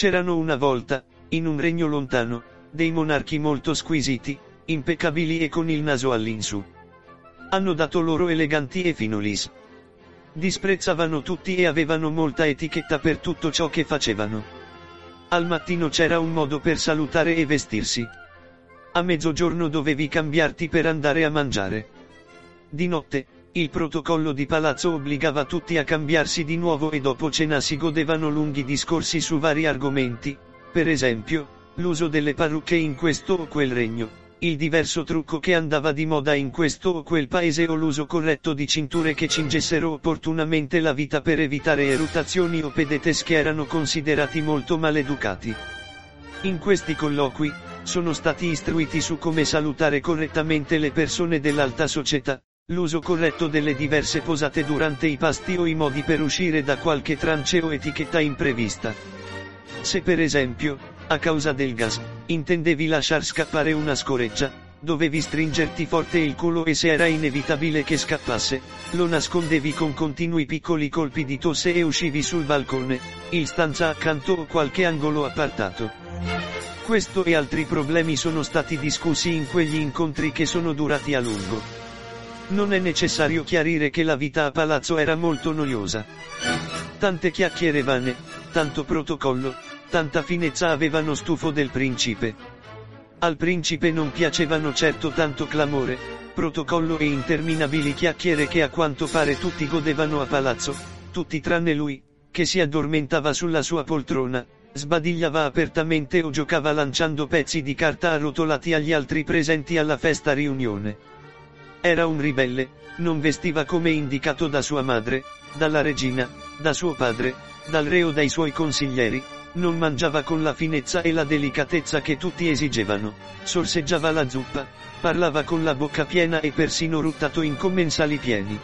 C'erano una volta, in un regno lontano, dei monarchi molto squisiti, impeccabili e con il naso all'insù. Hanno dato loro eleganti e finolis. Disprezzavano tutti e avevano molta etichetta per tutto ciò che facevano. Al mattino c'era un modo per salutare e vestirsi. A mezzogiorno dovevi cambiarti per andare a mangiare. Di notte, il protocollo di palazzo obbligava tutti a cambiarsi di nuovo e dopo cena si godevano lunghi discorsi su vari argomenti, per esempio, l'uso delle parrucche in questo o quel regno, il diverso trucco che andava di moda in questo o quel paese o l'uso corretto di cinture che cingessero opportunamente la vita per evitare eruttazioni o pedetes che erano considerati molto maleducati. In questi colloqui, sono stati istruiti su come salutare correttamente le persone dell'alta società, l'uso corretto delle diverse posate durante i pasti o i modi per uscire da qualche trance o etichetta imprevista. Se per esempio, a causa del gas, intendevi lasciar scappare una scoreggia, dovevi stringerti forte il culo e se era inevitabile che scappasse, lo nascondevi con continui piccoli colpi di tosse e uscivi sul balcone, in stanza accanto o qualche angolo appartato. Questo e altri problemi sono stati discussi in quegli incontri che sono durati a lungo. Non è necessario chiarire che la vita a palazzo era molto noiosa. Tante chiacchiere vane, tanto protocollo, Tanta finezza avevano stufo del principe. Al principe non piacevano certo tanto clamore, protocollo e interminabili chiacchiere che a quanto pare tutti godevano a palazzo, tutti tranne lui, che si addormentava sulla sua poltrona, sbadigliava apertamente o giocava lanciando pezzi di carta arrotolati agli altri presenti alla festa riunione. Era un ribelle, non vestiva come indicato da sua madre, dalla regina, da suo padre, dal re o dai suoi consiglieri, non mangiava con la finezza e la delicatezza che tutti esigevano, sorseggiava la zuppa, parlava con la bocca piena e persino ruttato in commensali pieni.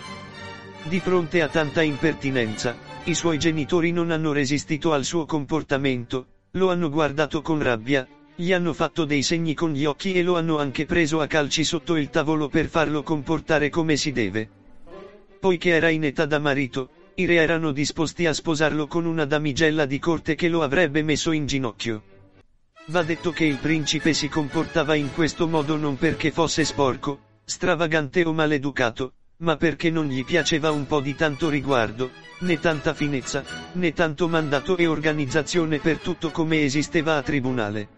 Di fronte a tanta impertinenza, i suoi genitori non hanno resistito al suo comportamento, lo hanno guardato con rabbia, gli hanno fatto dei segni con gli occhi e lo hanno anche preso a calci sotto il tavolo per farlo comportare come si deve. Poiché era in età da marito, i re erano disposti a sposarlo con una damigella di corte che lo avrebbe messo in ginocchio. Va detto che il principe si comportava in questo modo non perché fosse sporco, stravagante o maleducato, ma perché non gli piaceva un po' di tanto riguardo, né tanta finezza, né tanto mandato e organizzazione per tutto come esisteva a tribunale.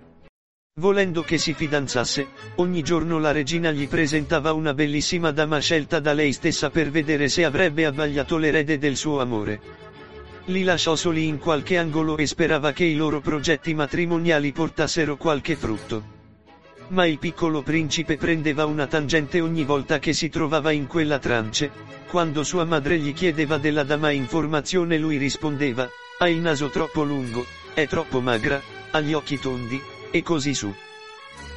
Volendo che si fidanzasse, ogni giorno la regina gli presentava una bellissima dama scelta da lei stessa per vedere se avrebbe abbagliato l'erede del suo amore. Li lasciò soli in qualche angolo e sperava che i loro progetti matrimoniali portassero qualche frutto. Ma il piccolo principe prendeva una tangente ogni volta che si trovava in quella trance, quando sua madre gli chiedeva della dama informazione lui rispondeva, ha il naso troppo lungo, è troppo magra, ha gli occhi tondi, e così su.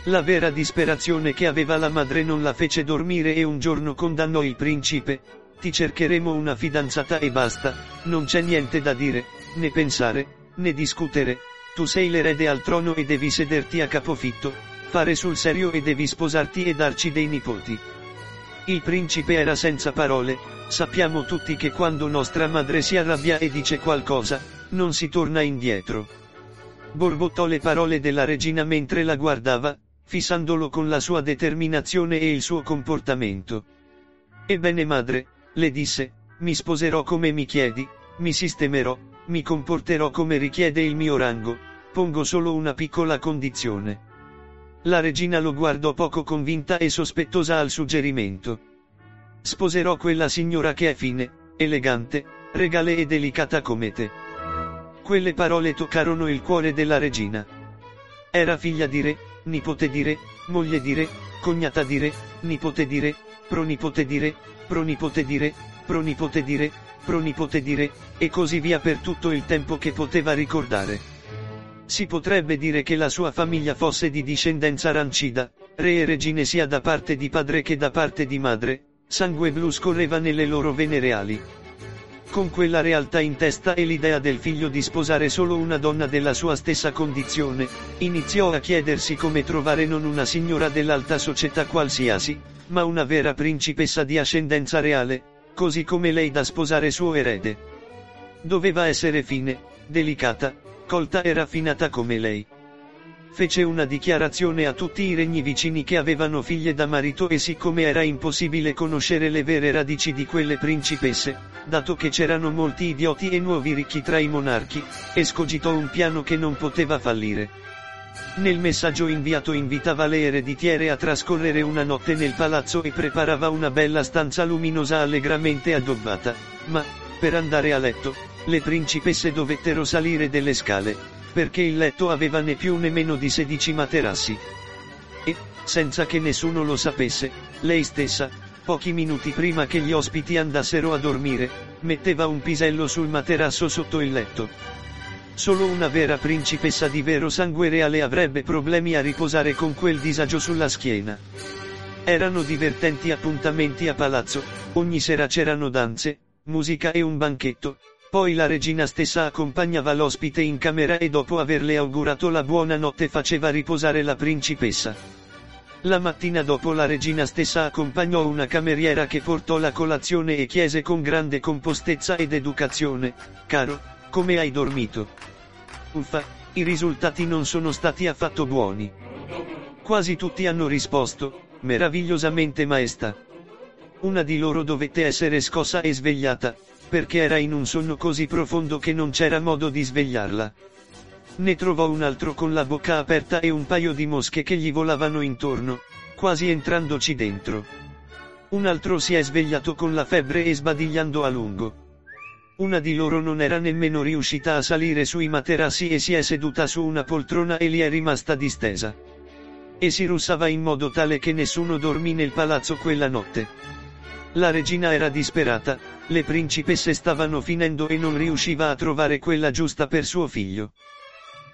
La vera disperazione che aveva la madre non la fece dormire e un giorno condannò il principe, ti cercheremo una fidanzata e basta, non c'è niente da dire, né pensare, né discutere, tu sei l'erede al trono e devi sederti a capofitto, fare sul serio e devi sposarti e darci dei nipoti. Il principe era senza parole, sappiamo tutti che quando nostra madre si arrabbia e dice qualcosa, non si torna indietro. Borbottò le parole della regina mentre la guardava, fissandolo con la sua determinazione e il suo comportamento. Ebbene madre, le disse, mi sposerò come mi chiedi, mi sistemerò, mi comporterò come richiede il mio rango, pongo solo una piccola condizione. La regina lo guardò poco convinta e sospettosa al suggerimento. Sposerò quella signora che è fine, elegante, regale e delicata come te. Quelle parole toccarono il cuore della regina. Era figlia di re, nipote di re, moglie di re, cognata di re, nipote di re, pronipote di re, pronipote di re, pronipote di re, pronipote di re, e così via per tutto il tempo che poteva ricordare. Si potrebbe dire che la sua famiglia fosse di discendenza rancida, re e regine sia da parte di padre che da parte di madre, sangue blu scorreva nelle loro vene reali. Con quella realtà in testa e l'idea del figlio di sposare solo una donna della sua stessa condizione, iniziò a chiedersi come trovare non una signora dell'alta società qualsiasi, ma una vera principessa di ascendenza reale, così come lei da sposare suo erede. Doveva essere fine, delicata, colta e raffinata come lei. Fece una dichiarazione a tutti i regni vicini che avevano figlie da marito e siccome era impossibile conoscere le vere radici di quelle principesse, dato che c'erano molti idioti e nuovi ricchi tra i monarchi, escogitò un piano che non poteva fallire. Nel messaggio inviato invitava le ereditiere a trascorrere una notte nel palazzo e preparava una bella stanza luminosa allegramente addobbata, ma, per andare a letto, le principesse dovettero salire delle scale, perché il letto aveva né più né meno di 16 materassi. E, senza che nessuno lo sapesse, lei stessa, pochi minuti prima che gli ospiti andassero a dormire, metteva un pisello sul materasso sotto il letto. Solo una vera principessa di vero sangue reale avrebbe problemi a riposare con quel disagio sulla schiena. Erano divertenti appuntamenti a palazzo, ogni sera c'erano danze, musica e un banchetto, poi la regina stessa accompagnava l'ospite in camera e dopo averle augurato la buona notte faceva riposare la principessa. La mattina dopo la regina stessa accompagnò una cameriera che portò la colazione e chiese con grande compostezza ed educazione, caro, come hai dormito? Uffa, i risultati non sono stati affatto buoni. Quasi tutti hanno risposto, meravigliosamente maestà. Una di loro dovette essere scossa e svegliata, perché era in un sonno così profondo che non c'era modo di svegliarla. Ne trovò un altro con la bocca aperta e un paio di mosche che gli volavano intorno, quasi entrandoci dentro. Un altro si è svegliato con la febbre e sbadigliando a lungo. Una di loro non era nemmeno riuscita a salire sui materassi e si è seduta su una poltrona e lì è rimasta distesa. E si russava in modo tale che nessuno dormì nel palazzo quella notte. La regina era disperata, le principesse stavano finendo e non riusciva a trovare quella giusta per suo figlio.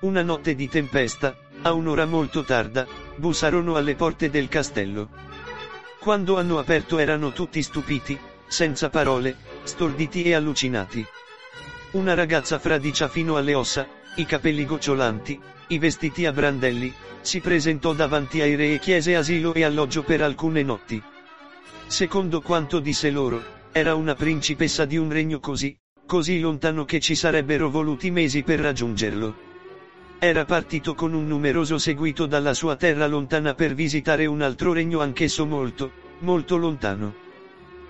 Una notte di tempesta, a un'ora molto tarda, bussarono alle porte del castello. Quando hanno aperto erano tutti stupiti, senza parole, storditi e allucinati. Una ragazza fradicia fino alle ossa, i capelli gocciolanti, i vestiti a brandelli, si presentò davanti ai re e chiese asilo e alloggio per alcune notti. Secondo quanto disse loro, era una principessa di un regno così, così lontano che ci sarebbero voluti mesi per raggiungerlo. Era partito con un numeroso seguito dalla sua terra lontana per visitare un altro regno anch'esso molto, molto lontano.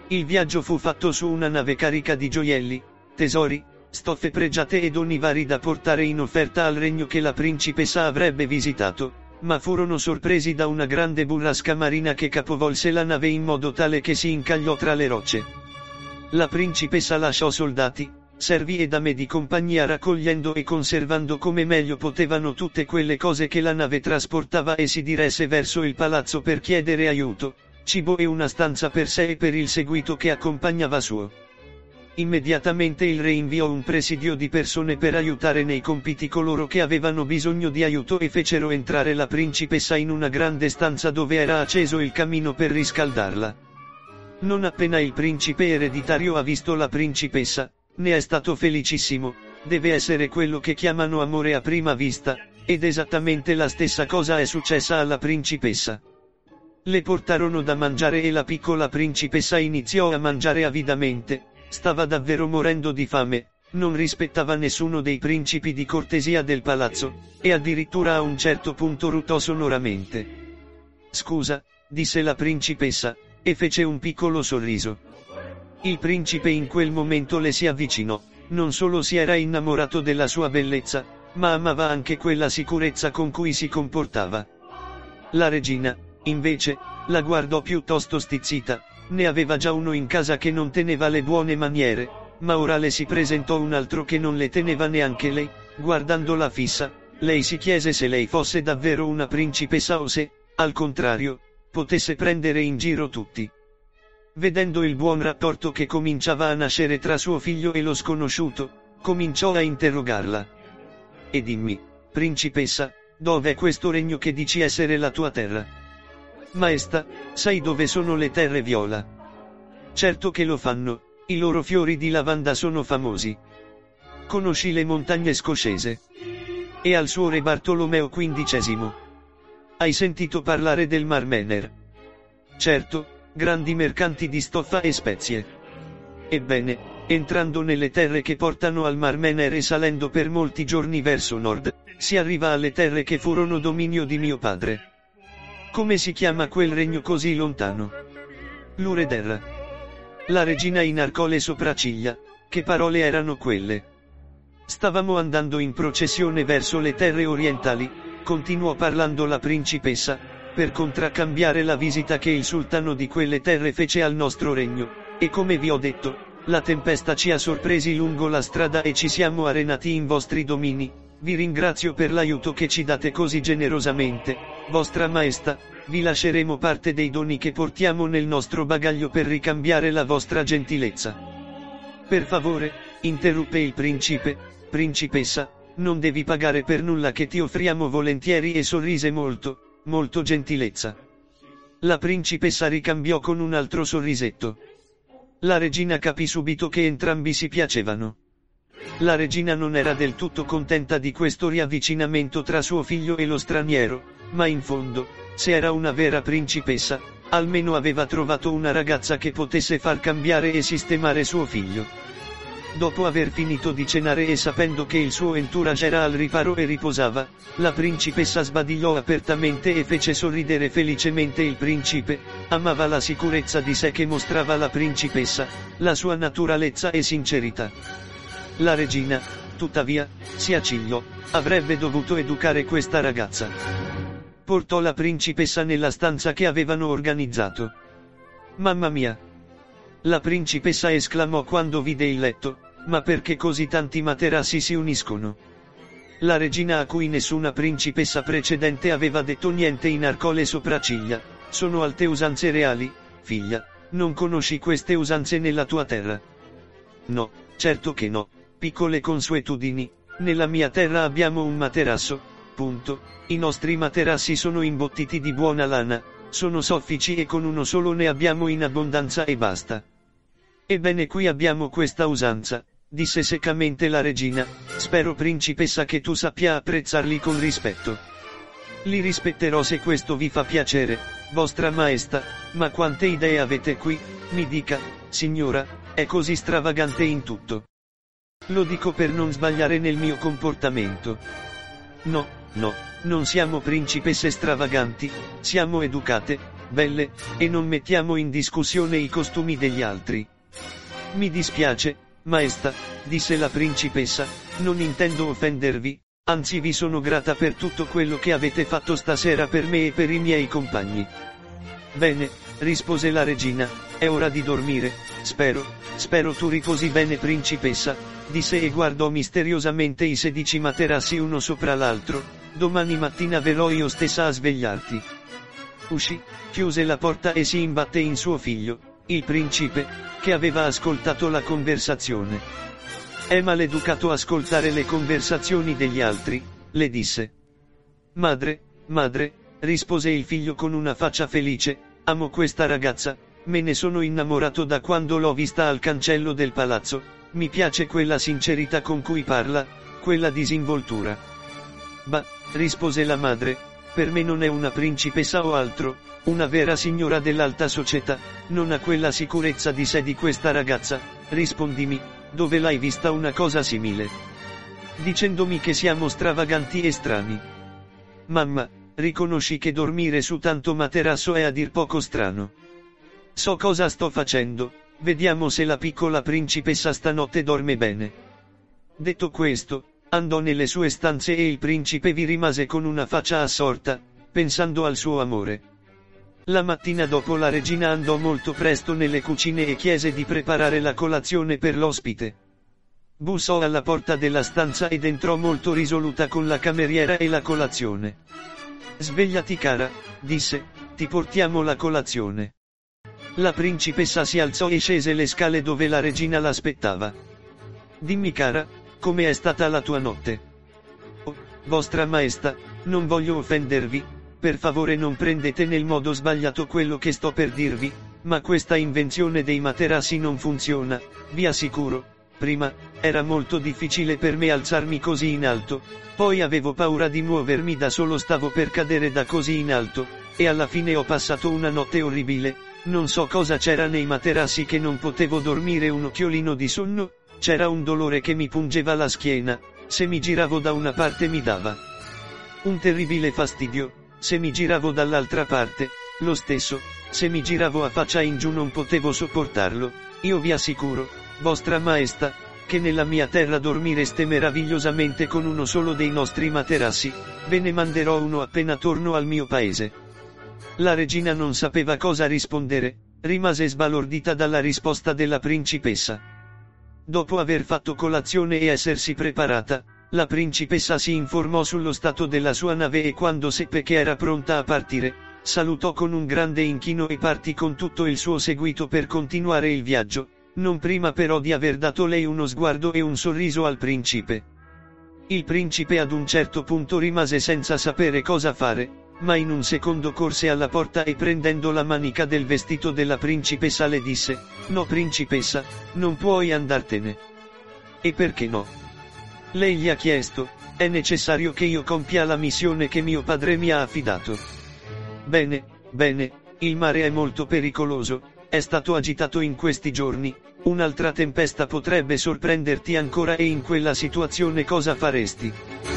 Il viaggio fu fatto su una nave carica di gioielli, tesori, stoffe pregiate e doni vari da portare in offerta al regno che la principessa avrebbe visitato, ma furono sorpresi da una grande burrasca marina che capovolse la nave in modo tale che si incagliò tra le rocce. La principessa lasciò soldati, servi e dame di compagnia raccogliendo e conservando come meglio potevano tutte quelle cose che la nave trasportava e si diresse verso il palazzo per chiedere aiuto, cibo e una stanza per sé e per il seguito che accompagnava suo. Immediatamente il re inviò un presidio di persone per aiutare nei compiti coloro che avevano bisogno di aiuto e fecero entrare la principessa in una grande stanza dove era acceso il camino per riscaldarla. Non appena il principe ereditario ha visto la principessa, ne è stato felicissimo, deve essere quello che chiamano amore a prima vista, ed esattamente la stessa cosa è successa alla principessa. Le portarono da mangiare e la piccola principessa iniziò a mangiare avidamente, Stava davvero morendo di fame, non rispettava nessuno dei principi di cortesia del palazzo, e addirittura a un certo punto rutò sonoramente. Scusa, disse la principessa, e fece un piccolo sorriso. Il principe in quel momento le si avvicinò, non solo si era innamorato della sua bellezza, ma amava anche quella sicurezza con cui si comportava. La regina, invece, la guardò piuttosto stizzita, ne aveva già uno in casa che non teneva le buone maniere, ma ora le si presentò un altro che non le teneva neanche lei, guardandola fissa, lei si chiese se lei fosse davvero una principessa o se, al contrario, potesse prendere in giro tutti. Vedendo il buon rapporto che cominciava a nascere tra suo figlio e lo sconosciuto, cominciò a interrogarla. E dimmi, principessa, dov'è questo regno che dici essere la tua terra? Maestà, sai dove sono le terre viola? Certo che lo fanno, i loro fiori di lavanda sono famosi. Conosci le montagne scoscese? E al suo re Bartolomeo XV. Hai sentito parlare del Mar Mener? Certo, grandi mercanti di stoffa e spezie. Ebbene, Entrando nelle terre che portano al Mar Menere e salendo per molti giorni verso nord, si arriva alle terre che furono dominio di mio padre. Come si chiama quel regno così lontano? Lureder. La regina inarcò le sopracciglia. Che parole erano quelle? Stavamo andando in processione verso le terre orientali, continuò parlando la principessa, per contraccambiare la visita che il sultano di quelle terre fece al nostro regno, e come vi ho detto, la tempesta ci ha sorpresi lungo la strada e ci siamo arenati in vostri domini, vi ringrazio per l'aiuto che ci date così generosamente, vostra maestà, vi lasceremo parte dei doni che portiamo nel nostro bagaglio per ricambiare la vostra gentilezza. Per favore, interruppe il principe, principessa, non devi pagare per nulla che ti offriamo volentieri e sorrise molto, molto gentilezza. La principessa ricambiò con un altro sorrisetto. La regina capì subito che entrambi si piacevano. La regina non era del tutto contenta di questo riavvicinamento tra suo figlio e lo straniero, ma in fondo, se era una vera principessa, almeno aveva trovato una ragazza che potesse far cambiare e sistemare suo figlio. Dopo aver finito di cenare e sapendo che il suo entourage era al riparo e riposava, la principessa sbadigliò apertamente e fece sorridere felicemente il principe, amava la sicurezza di sé che mostrava la principessa, la sua naturalezza e sincerità. La regina, tuttavia, si accigliò, avrebbe dovuto educare questa ragazza. Portò la principessa nella stanza che avevano organizzato. Mamma mia! La principessa esclamò quando vide il letto, ma perché così tanti materassi si uniscono? La regina a cui nessuna principessa precedente aveva detto niente inarcò le sopracciglia. Sono alte usanze reali, figlia. Non conosci queste usanze nella tua terra? No, certo che no. Piccole consuetudini. Nella mia terra abbiamo un materasso. Punto. I nostri materassi sono imbottiti di buona lana. Sono soffici e con uno solo ne abbiamo in abbondanza e basta. Ebbene qui abbiamo questa usanza disse seccamente la regina, spero principessa che tu sappia apprezzarli con rispetto. Li rispetterò se questo vi fa piacere, vostra maestà, ma quante idee avete qui, mi dica, signora, è così stravagante in tutto. Lo dico per non sbagliare nel mio comportamento. No, no, non siamo principesse stravaganti, siamo educate, belle, e non mettiamo in discussione i costumi degli altri. Mi dispiace, Maestà, disse la principessa, non intendo offendervi, anzi vi sono grata per tutto quello che avete fatto stasera per me e per i miei compagni. Bene, rispose la regina, è ora di dormire, spero, spero tu riposi bene principessa, disse e guardò misteriosamente i sedici materassi uno sopra l'altro, domani mattina verrò io stessa a svegliarti. Uscì, chiuse la porta e si imbatté in suo figlio, il principe, che aveva ascoltato la conversazione. È maleducato ascoltare le conversazioni degli altri, le disse. Madre, madre, rispose il figlio con una faccia felice, amo questa ragazza, me ne sono innamorato da quando l'ho vista al cancello del palazzo, mi piace quella sincerità con cui parla, quella disinvoltura. Bah, rispose la madre, per me non è una principessa o altro, una vera signora dell'alta società, non ha quella sicurezza di sé di questa ragazza, rispondimi, dove l'hai vista una cosa simile? Dicendomi che siamo stravaganti e strani. Mamma, riconosci che dormire su tanto materasso è a dir poco strano. So cosa sto facendo, vediamo se la piccola principessa stanotte dorme bene. Detto questo, andò nelle sue stanze e il principe vi rimase con una faccia assorta, pensando al suo amore. La mattina dopo la regina andò molto presto nelle cucine e chiese di preparare la colazione per l'ospite. Bussò alla porta della stanza ed entrò molto risoluta con la cameriera e la colazione. Svegliati cara, disse, ti portiamo la colazione. La principessa si alzò e scese le scale dove la regina l'aspettava. Dimmi cara, come è stata la tua notte? Oh, vostra maestà, non voglio offendervi, per favore non prendete nel modo sbagliato quello che sto per dirvi, ma questa invenzione dei materassi non funziona, vi assicuro. Prima, era molto difficile per me alzarmi così in alto, poi avevo paura di muovermi da solo stavo per cadere da così in alto, e alla fine ho passato una notte orribile, Non so cosa c'era nei materassi che non potevo dormire un occhiolino di sonno, c'era un dolore che mi pungeva la schiena, se mi giravo da una parte mi dava un terribile fastidio, se mi giravo dall'altra parte, lo stesso, se mi giravo a faccia in giù non potevo sopportarlo, io vi assicuro, vostra maestà, che nella mia terra dormireste meravigliosamente con uno solo dei nostri materassi, ve ne manderò uno appena torno al mio paese. La regina non sapeva cosa rispondere, rimase sbalordita dalla risposta della principessa. Dopo aver fatto colazione e essersi preparata, la principessa si informò sullo stato della sua nave e quando seppe che era pronta a partire, salutò con un grande inchino e partì con tutto il suo seguito per continuare il viaggio, non prima però di aver dato lei uno sguardo e un sorriso al principe. Il principe ad un certo punto rimase senza sapere cosa fare, ma in un secondo corse alla porta e prendendo la manica del vestito della principessa le disse, No principessa, non puoi andartene. E perché no? Lei gli ha chiesto, è necessario che io compia la missione che mio padre mi ha affidato. Bene, bene, il mare è molto pericoloso, è stato agitato in questi giorni, un'altra tempesta potrebbe sorprenderti ancora e in quella situazione cosa faresti?